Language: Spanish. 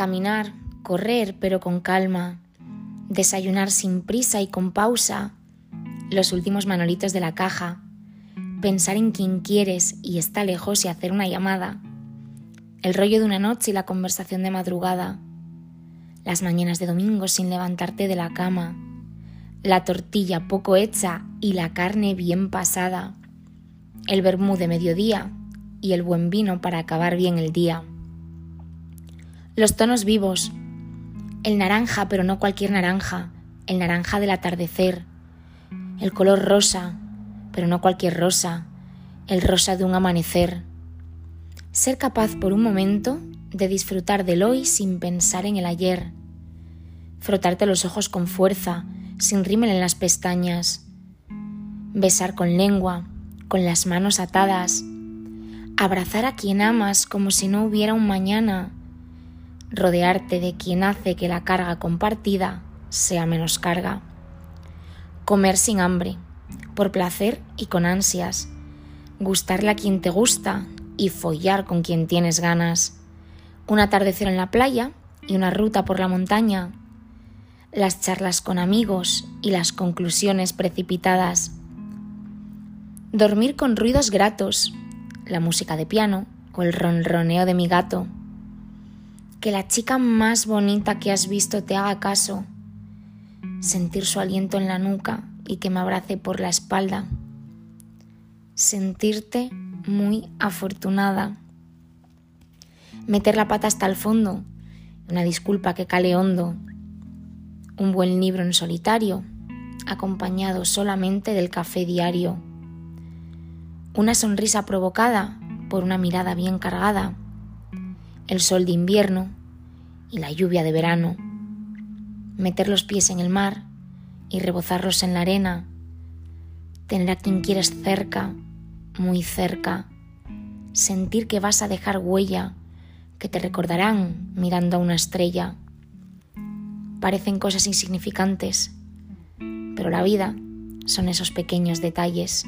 Caminar, correr pero con calma, desayunar sin prisa y con pausa, los últimos manolitos de la caja, pensar en quien quieres y está lejos y hacer una llamada, el rollo de una noche y la conversación de madrugada, las mañanas de domingo sin levantarte de la cama, la tortilla poco hecha y la carne bien pasada, el vermú de mediodía y el buen vino para acabar bien el día. Los tonos vivos, el naranja, pero no cualquier naranja, el naranja del atardecer, el color rosa, pero no cualquier rosa, el rosa de un amanecer. Ser capaz por un momento de disfrutar del hoy sin pensar en el ayer. Frotarte los ojos con fuerza, sin rímel en las pestañas. Besar con lengua, con las manos atadas. Abrazar a quien amas como si no hubiera un mañana. Rodearte de quien hace que la carga compartida sea menos carga. Comer sin hambre, por placer y con ansias. Gustarle a quien te gusta y follar con quien tienes ganas. Un atardecer en la playa y una ruta por la montaña. Las charlas con amigos y las conclusiones precipitadas. Dormir con ruidos gratos, la música de piano o el ronroneo de mi gato. Que la chica más bonita que has visto te haga caso. Sentir su aliento en la nuca y que me abrace por la espalda. Sentirte muy afortunada. Meter la pata hasta el fondo, una disculpa que cale hondo. Un buen libro en solitario, acompañado solamente del café diario. Una sonrisa provocada por una mirada bien cargada. El sol de invierno y la lluvia de verano. Meter los pies en el mar y rebozarlos en la arena. Tener a quien quieres cerca muy cerca, sentir que vas a dejar huella, que te recordarán mirando a una estrella. Parecen cosas insignificantes, pero la vida son esos pequeños detalles